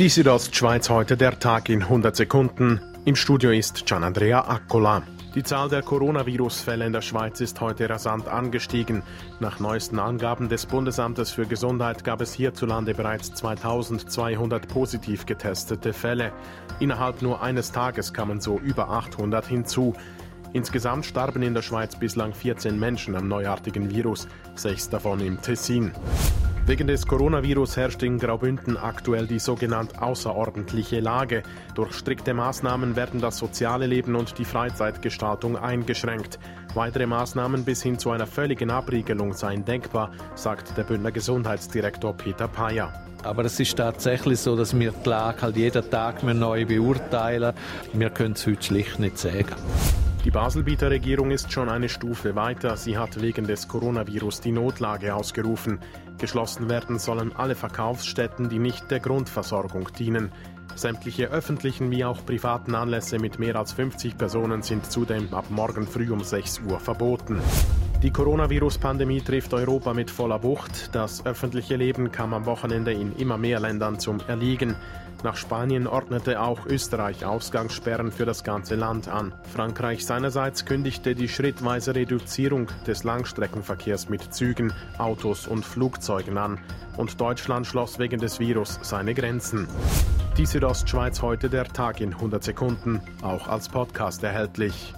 Die Südostschweiz heute der Tag in 100 Sekunden. Im Studio ist Gianandrea Accola. Die Zahl der Coronavirus-Fälle in der Schweiz ist heute rasant angestiegen. Nach neuesten Angaben des Bundesamtes für Gesundheit gab es hierzulande bereits 2200 positiv getestete Fälle. Innerhalb nur eines Tages kamen so über 800 hinzu. Insgesamt starben in der Schweiz bislang 14 Menschen am neuartigen Virus, sechs davon im Tessin. Wegen des Coronavirus herrscht in Graubünden aktuell die sogenannte außerordentliche Lage. Durch strikte Maßnahmen werden das soziale Leben und die Freizeitgestaltung eingeschränkt. Weitere Maßnahmen bis hin zu einer völligen Abriegelung seien denkbar, sagt der Bündner Gesundheitsdirektor Peter Payer. Aber es ist tatsächlich so, dass wir die Lage halt jeden Tag neu beurteilen. Wir können es heute schlicht nicht sagen. Die Baselbieter Regierung ist schon eine Stufe weiter. Sie hat wegen des Coronavirus die Notlage ausgerufen. Geschlossen werden sollen alle Verkaufsstätten, die nicht der Grundversorgung dienen. Sämtliche öffentlichen wie auch privaten Anlässe mit mehr als 50 Personen sind zudem ab morgen früh um 6 Uhr verboten. Die Coronavirus-Pandemie trifft Europa mit voller Wucht. Das öffentliche Leben kam am Wochenende in immer mehr Ländern zum Erliegen. Nach Spanien ordnete auch Österreich Ausgangssperren für das ganze Land an. Frankreich seinerseits kündigte die schrittweise Reduzierung des Langstreckenverkehrs mit Zügen, Autos und Flugzeugen an. Und Deutschland schloss wegen des Virus seine Grenzen. Die Südostschweiz heute der Tag in 100 Sekunden, auch als Podcast erhältlich.